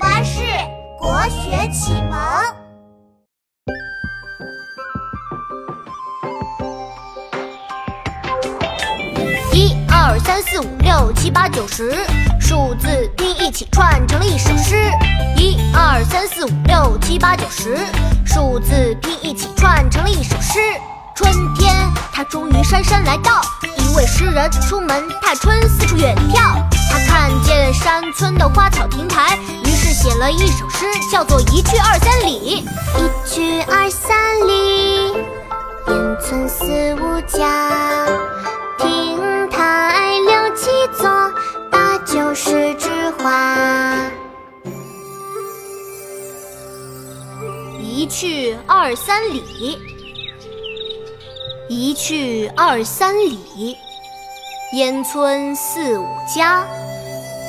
巴士国学启蒙。一二三四五六七八九十，数字拼一起串成了一首诗。一二三四五六七八九十，数字拼一起串成了一首诗。春天，它终于姗姗来到，一位诗人出门踏春，四处远眺。他看见村的花草亭台，于是写了一首诗，叫做《一去二三里》。一去二三里，烟村四五家，亭台六七座，八九十枝花。一去二三里，一去二三里，烟村四五家，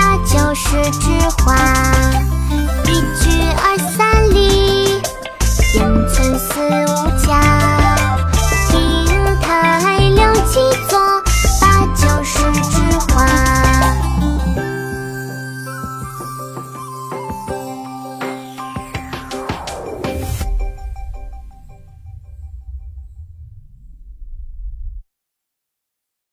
八九十枝花。